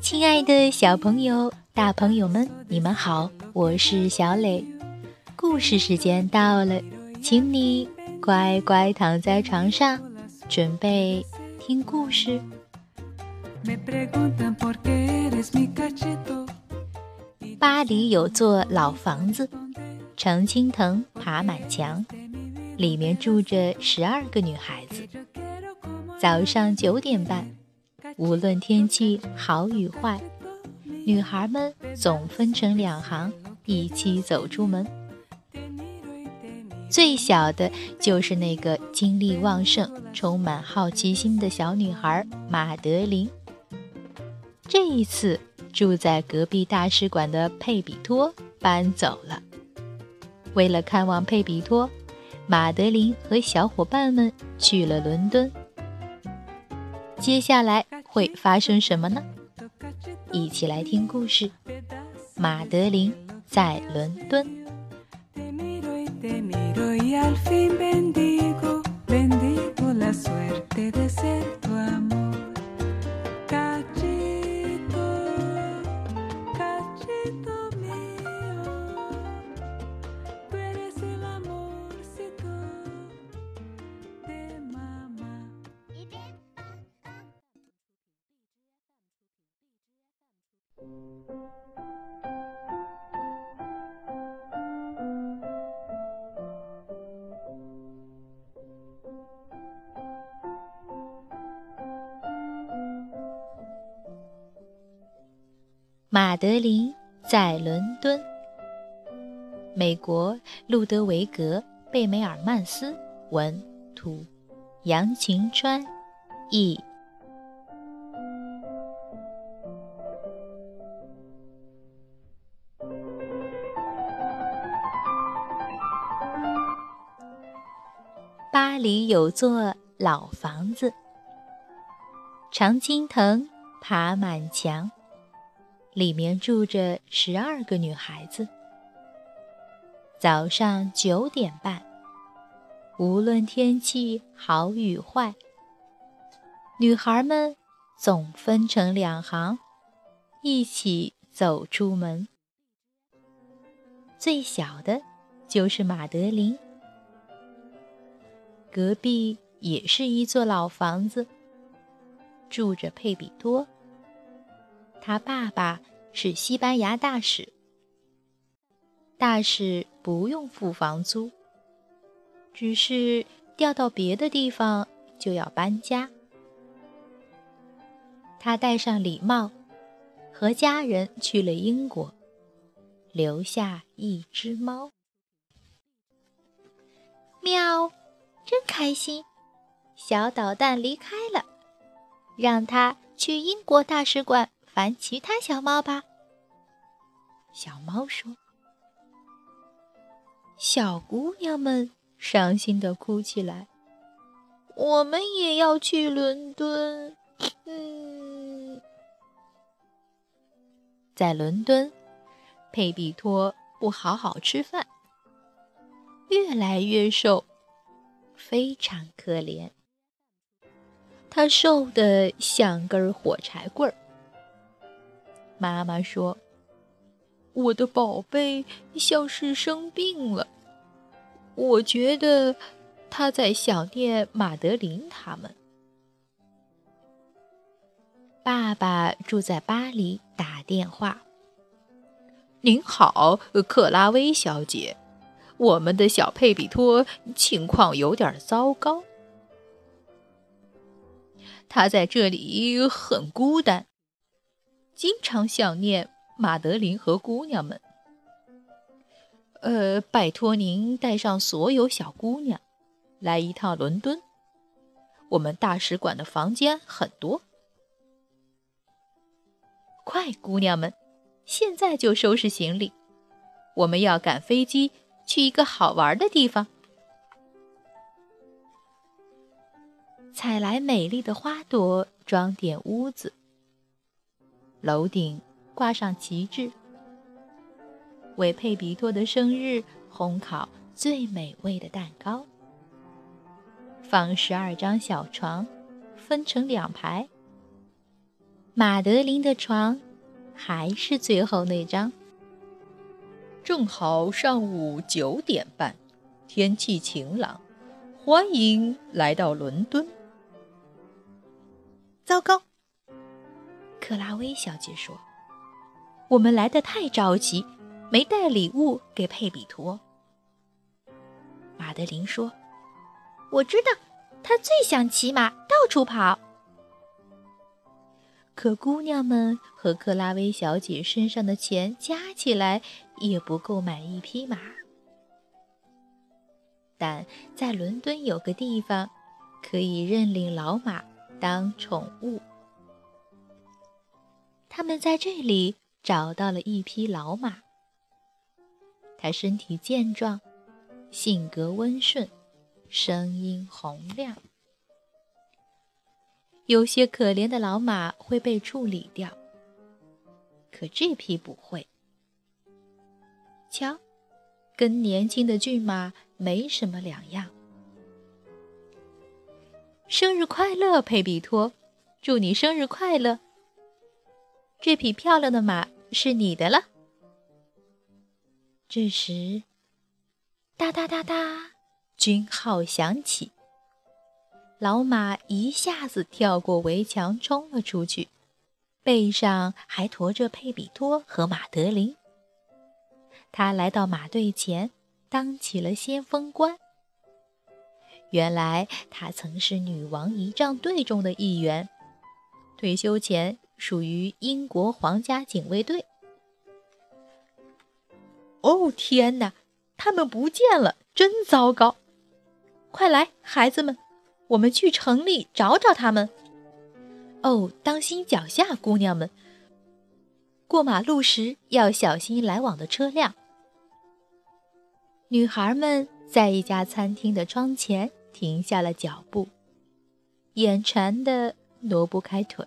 亲爱的小朋友、大朋友们，你们好，我是小磊。故事时间到了，请你乖乖躺在床上，准备听故事。巴黎有座老房子，常青藤爬满墙，里面住着十二个女孩子。早上九点半，无论天气好与坏，女孩们总分成两行，一起走出门。最小的就是那个精力旺盛、充满好奇心的小女孩马德琳。这一次，住在隔壁大使馆的佩比托搬走了。为了看望佩比托，马德琳和小伙伴们去了伦敦。接下来会发生什么呢？一起来听故事。马德琳在伦敦。马德琳在伦敦。美国路德维格·贝梅尔曼斯文图，杨晴川译。里有座老房子，常青藤爬满墙。里面住着十二个女孩子。早上九点半，无论天气好与坏，女孩们总分成两行，一起走出门。最小的就是马德琳。隔壁也是一座老房子，住着佩比多。他爸爸是西班牙大使，大使不用付房租，只是调到别的地方就要搬家。他戴上礼帽，和家人去了英国，留下一只猫。喵，真开心！小捣蛋离开了，让他去英国大使馆。烦其他小猫吧，小猫说。小姑娘们伤心的哭起来。我们也要去伦敦。嗯，在伦敦，佩比托不好好吃饭，越来越瘦，非常可怜。他瘦得像根火柴棍儿。妈妈说：“我的宝贝像是生病了，我觉得他在想念马德琳他们。”爸爸住在巴黎，打电话：“您好，克拉薇小姐，我们的小佩比托情况有点糟糕，他在这里很孤单。”经常想念马德琳和姑娘们。呃，拜托您带上所有小姑娘，来一趟伦敦。我们大使馆的房间很多。快，姑娘们，现在就收拾行李，我们要赶飞机去一个好玩的地方。采来美丽的花朵，装点屋子。楼顶挂上旗帜，为佩比托的生日烘烤最美味的蛋糕。放十二张小床，分成两排，马德琳的床还是最后那张。正好上午九点半，天气晴朗，欢迎来到伦敦。糟糕，克拉薇小姐说：“我们来的太着急，没带礼物给佩比托。”马德琳说：“我知道，他最想骑马到处跑。”可姑娘们和克拉薇小姐身上的钱加起来也不够买一匹马。但在伦敦有个地方，可以认领老马当宠物。他们在这里找到了一匹老马，它身体健壮，性格温顺，声音洪亮。有些可怜的老马会被处理掉，可这匹不会。瞧，跟年轻的骏马没什么两样。生日快乐，佩比托！祝你生日快乐！这匹漂亮的马是你的了。这时，哒哒哒哒，军号响起。老马一下子跳过围墙，冲了出去，背上还驮着佩比托和马德琳。他来到马队前，当起了先锋官。原来他曾是女王仪仗队中的一员，退休前属于英国皇家警卫队。哦，天哪！他们不见了，真糟糕！快来，孩子们！我们去城里找找他们。哦，当心脚下，姑娘们！过马路时要小心来往的车辆。女孩们在一家餐厅的窗前停下了脚步，眼馋的挪不开腿。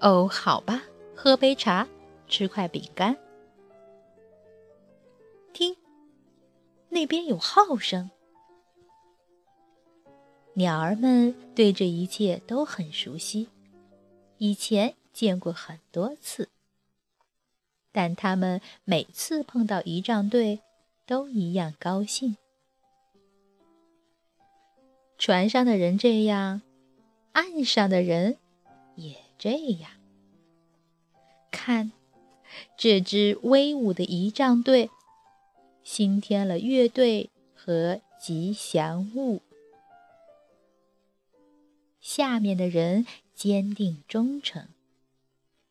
哦，好吧，喝杯茶，吃块饼干。听，那边有号声。鸟儿们对这一切都很熟悉，以前见过很多次。但他们每次碰到仪仗队，都一样高兴。船上的人这样，岸上的人也这样。看，这支威武的仪仗队，新添了乐队和吉祥物。下面的人坚定忠诚，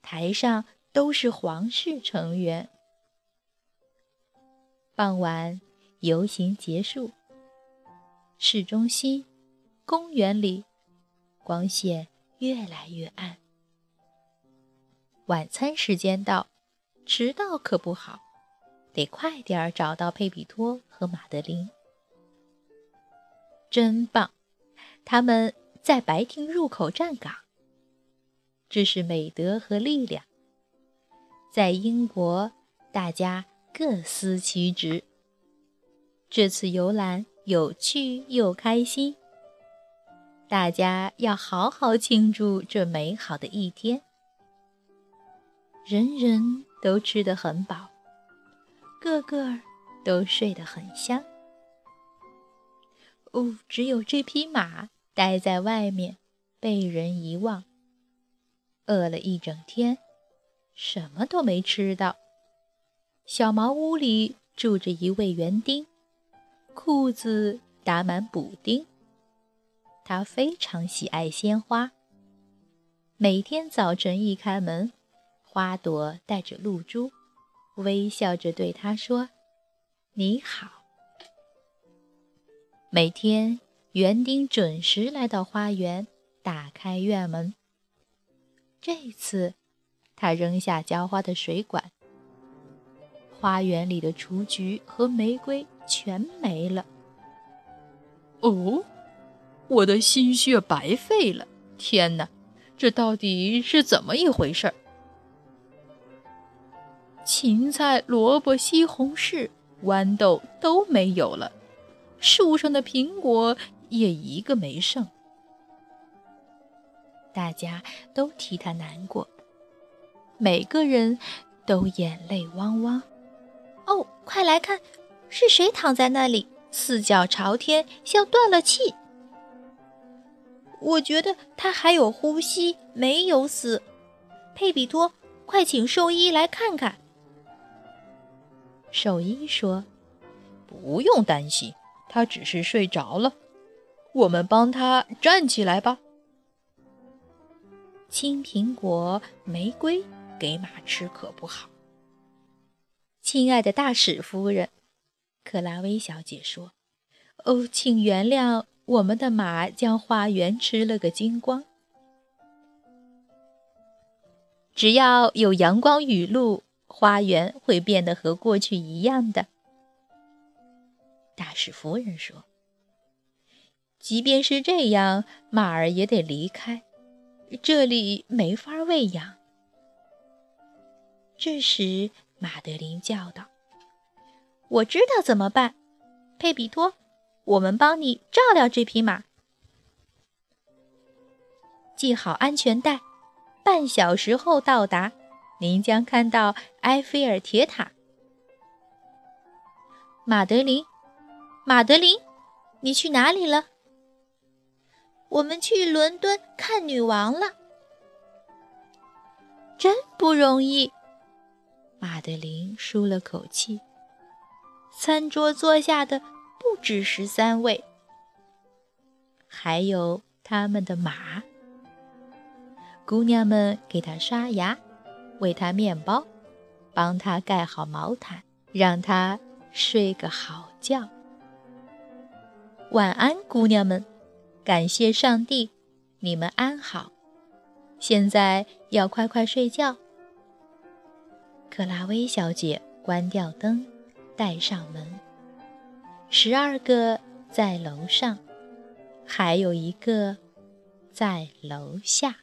台上都是皇室成员。傍晚，游行结束，市中心、公园里光线越来越暗。晚餐时间到，迟到可不好，得快点儿找到佩比托和马德琳。真棒，他们。在白厅入口站岗，这是美德和力量。在英国，大家各司其职。这次游览有趣又开心，大家要好好庆祝这美好的一天。人人都吃得很饱，个个都睡得很香。哦，只有这匹马。待在外面，被人遗忘。饿了一整天，什么都没吃到。小茅屋里住着一位园丁，裤子打满补丁。他非常喜爱鲜花。每天早晨一开门，花朵带着露珠，微笑着对他说：“你好。”每天。园丁准时来到花园，打开院门。这次，他扔下浇花的水管，花园里的雏菊和玫瑰全没了。哦，我的心血白费了！天哪，这到底是怎么一回事？芹菜、萝卜、西红柿、豌豆都没有了，树上的苹果。也一个没剩。大家都替他难过，每个人都眼泪汪汪。哦，快来看，是谁躺在那里，四脚朝天，像断了气？我觉得他还有呼吸，没有死。佩比托，快请兽医来看看。兽医说：“不用担心，他只是睡着了。我们帮他站起来吧。”青苹果、玫瑰给马吃可不好。亲爱的大使夫人，克拉薇小姐说：“哦，请原谅。”我们的马将花园吃了个精光。只要有阳光雨露，花园会变得和过去一样的。大使夫人说：“即便是这样，马儿也得离开，这里没法喂养。”这时，马德琳叫道：“我知道怎么办，佩比托。”我们帮你照料这匹马，系好安全带。半小时后到达，您将看到埃菲尔铁塔。马德琳，马德琳，你去哪里了？我们去伦敦看女王了，真不容易。马德琳舒了口气。餐桌坐下的。不止十三位，还有他们的马。姑娘们给他刷牙，喂他面包，帮他盖好毛毯，让他睡个好觉。晚安，姑娘们！感谢上帝，你们安好。现在要快快睡觉。克拉薇小姐关掉灯，带上门。十二个在楼上，还有一个在楼下。